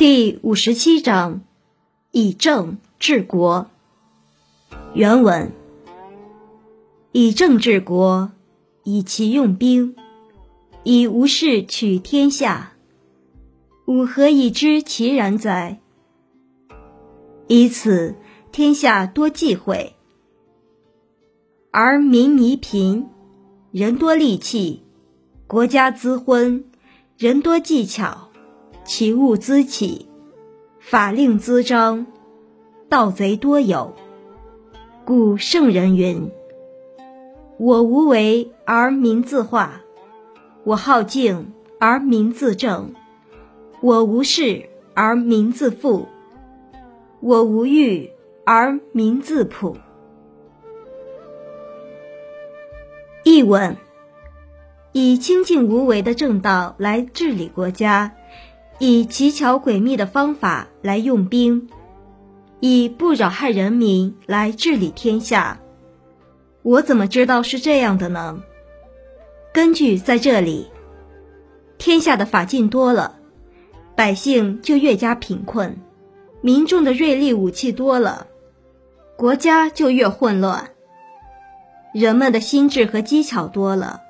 第五十七章，以政治国。原文：以政治国，以其用兵，以无事取天下。吾何以知其然哉？以此，天下多忌讳，而民弥贫，人多利器，国家滋昏，人多技巧。其物滋起，法令滋章，盗贼多有。故圣人云：“我无为而民自化，我好静而民自正，我无事而民自富，我无欲而民自朴。”译文：以清净无为的正道来治理国家。以奇巧诡秘的方法来用兵，以不扰害人民来治理天下，我怎么知道是这样的呢？根据在这里，天下的法禁多了，百姓就越加贫困；民众的锐利武器多了，国家就越混乱；人们的心智和技巧多了，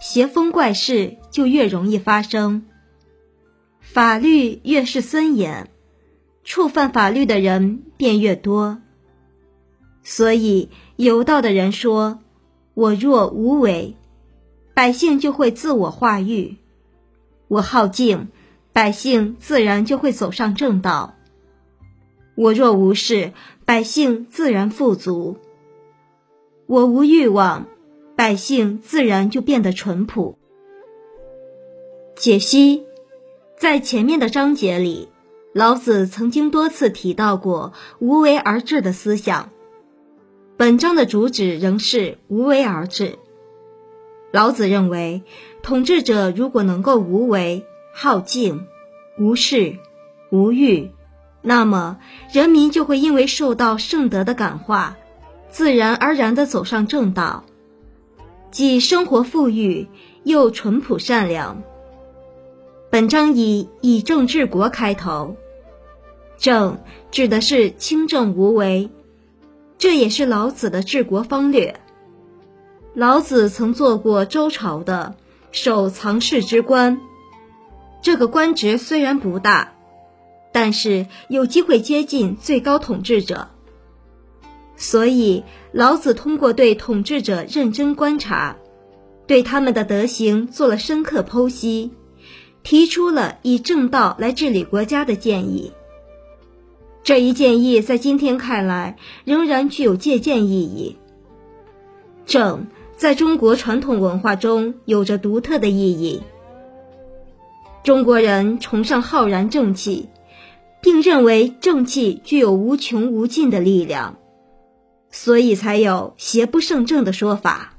邪风怪事就越容易发生。法律越是森严，触犯法律的人便越多。所以有道的人说：“我若无为，百姓就会自我化育；我好静，百姓自然就会走上正道；我若无事，百姓自然富足；我无欲望，百姓自然就变得淳朴。”解析。在前面的章节里，老子曾经多次提到过无为而治的思想。本章的主旨仍是无为而治。老子认为，统治者如果能够无为、好静、无事、无欲，那么人民就会因为受到圣德的感化，自然而然地走上正道，既生活富裕，又淳朴善良。本章以“以政治国”开头，“政”指的是清正无为，这也是老子的治国方略。老子曾做过周朝的守藏室之官，这个官职虽然不大，但是有机会接近最高统治者，所以老子通过对统治者认真观察，对他们的德行做了深刻剖析。提出了以正道来治理国家的建议。这一建议在今天看来仍然具有借鉴意义。正在中国传统文化中有着独特的意义。中国人崇尚浩然正气，并认为正气具有无穷无尽的力量，所以才有“邪不胜正”的说法。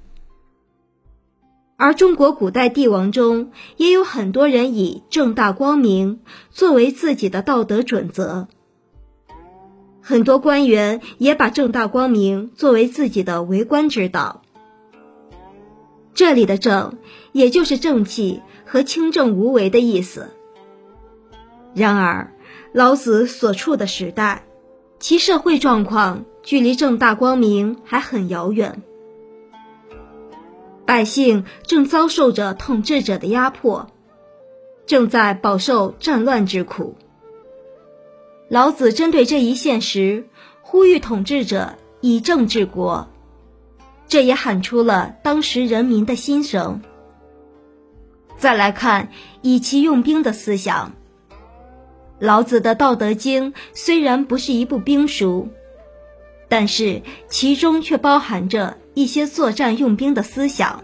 而中国古代帝王中，也有很多人以正大光明作为自己的道德准则，很多官员也把正大光明作为自己的为官之道。这里的“正”也就是正气和清正无为的意思。然而，老子所处的时代，其社会状况距离正大光明还很遥远。百姓正遭受着统治者的压迫，正在饱受战乱之苦。老子针对这一现实，呼吁统治者以政治国，这也喊出了当时人民的心声。再来看以其用兵的思想，老子的《道德经》虽然不是一部兵书，但是其中却包含着。一些作战用兵的思想，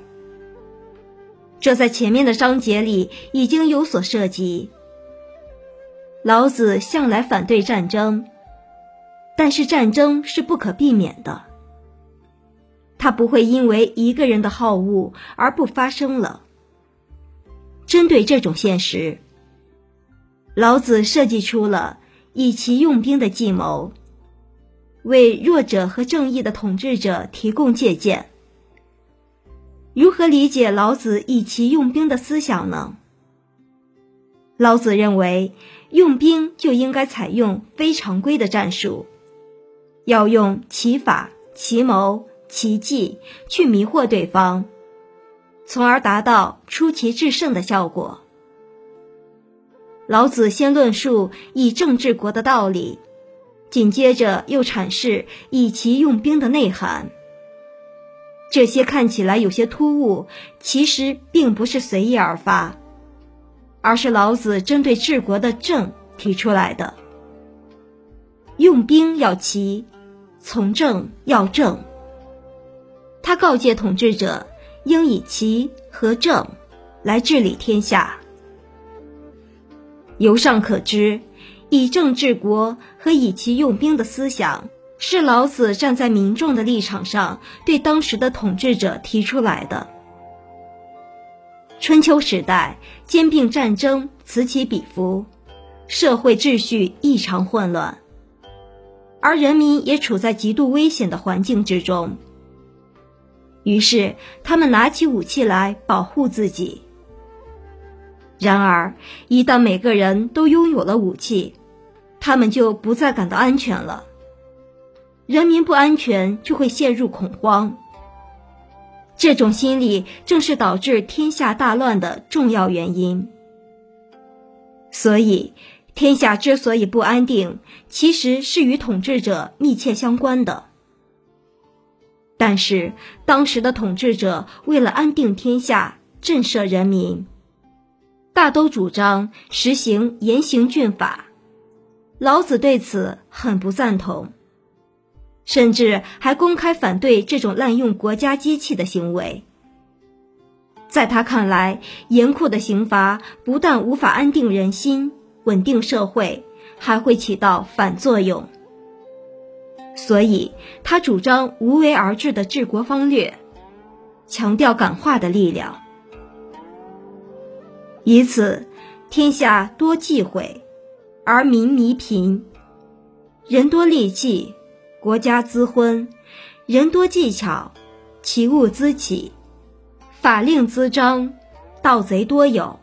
这在前面的章节里已经有所涉及。老子向来反对战争，但是战争是不可避免的，他不会因为一个人的好恶而不发生了。针对这种现实，老子设计出了以其用兵的计谋。为弱者和正义的统治者提供借鉴。如何理解老子以其用兵的思想呢？老子认为，用兵就应该采用非常规的战术，要用奇法、奇谋、奇计去迷惑对方，从而达到出奇制胜的效果。老子先论述以政治国的道理，紧接着又阐释以其用兵的内涵。这些看起来有些突兀，其实并不是随意而发，而是老子针对治国的政提出来的。用兵要奇，从政要正。他告诫统治者应以奇和正来治理天下。由上可知，以政治国和以其用兵的思想，是老子站在民众的立场上对当时的统治者提出来的。春秋时代，兼并战争此起彼伏，社会秩序异常混乱，而人民也处在极度危险的环境之中。于是，他们拿起武器来保护自己。然而，一旦每个人都拥有了武器，他们就不再感到安全了。人民不安全，就会陷入恐慌。这种心理正是导致天下大乱的重要原因。所以，天下之所以不安定，其实是与统治者密切相关的。但是，当时的统治者为了安定天下、震慑人民。大都主张实行严刑峻法，老子对此很不赞同，甚至还公开反对这种滥用国家机器的行为。在他看来，严酷的刑罚不但无法安定人心、稳定社会，还会起到反作用。所以，他主张无为而治的治国方略，强调感化的力量。以此，天下多忌讳，而民弥贫；人多利器，国家滋昏；人多技巧，其物滋起；法令滋章，盗贼多有。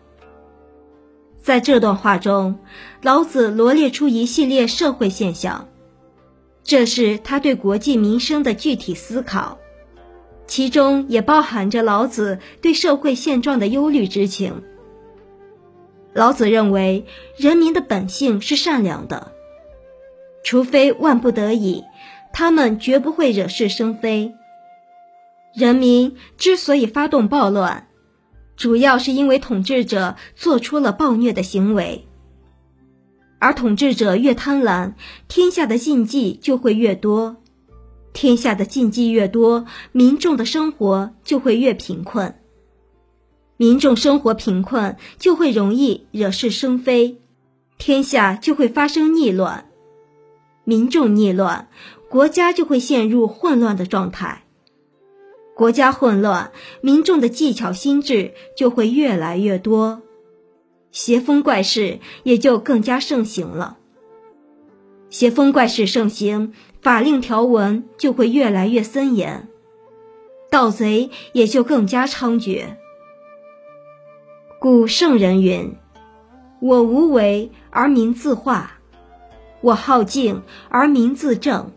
在这段话中，老子罗列出一系列社会现象，这是他对国计民生的具体思考，其中也包含着老子对社会现状的忧虑之情。老子认为，人民的本性是善良的，除非万不得已，他们绝不会惹是生非。人民之所以发动暴乱，主要是因为统治者做出了暴虐的行为，而统治者越贪婪，天下的禁忌就会越多，天下的禁忌越多，民众的生活就会越贫困。民众生活贫困，就会容易惹是生非，天下就会发生逆乱。民众逆乱，国家就会陷入混乱的状态。国家混乱，民众的技巧心智就会越来越多，邪风怪事也就更加盛行了。邪风怪事盛行，法令条文就会越来越森严，盗贼也就更加猖獗。故圣人云：“我无为而民自化，我好静而民自正，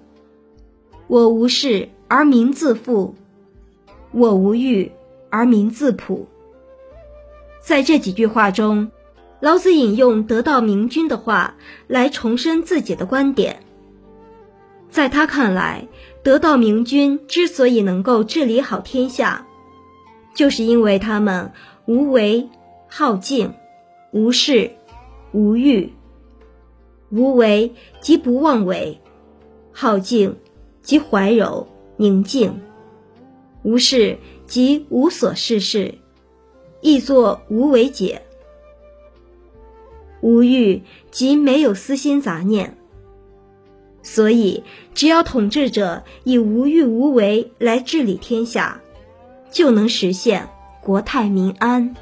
我无事而民自富，我无欲而民自朴。”在这几句话中，老子引用得道明君的话来重申自己的观点。在他看来，得道明君之所以能够治理好天下，就是因为他们无为。好静，无事，无欲。无为即不妄为，好静即怀柔宁静，无事即无所事事，亦作无为解。无欲即没有私心杂念。所以，只要统治者以无欲无为来治理天下，就能实现国泰民安。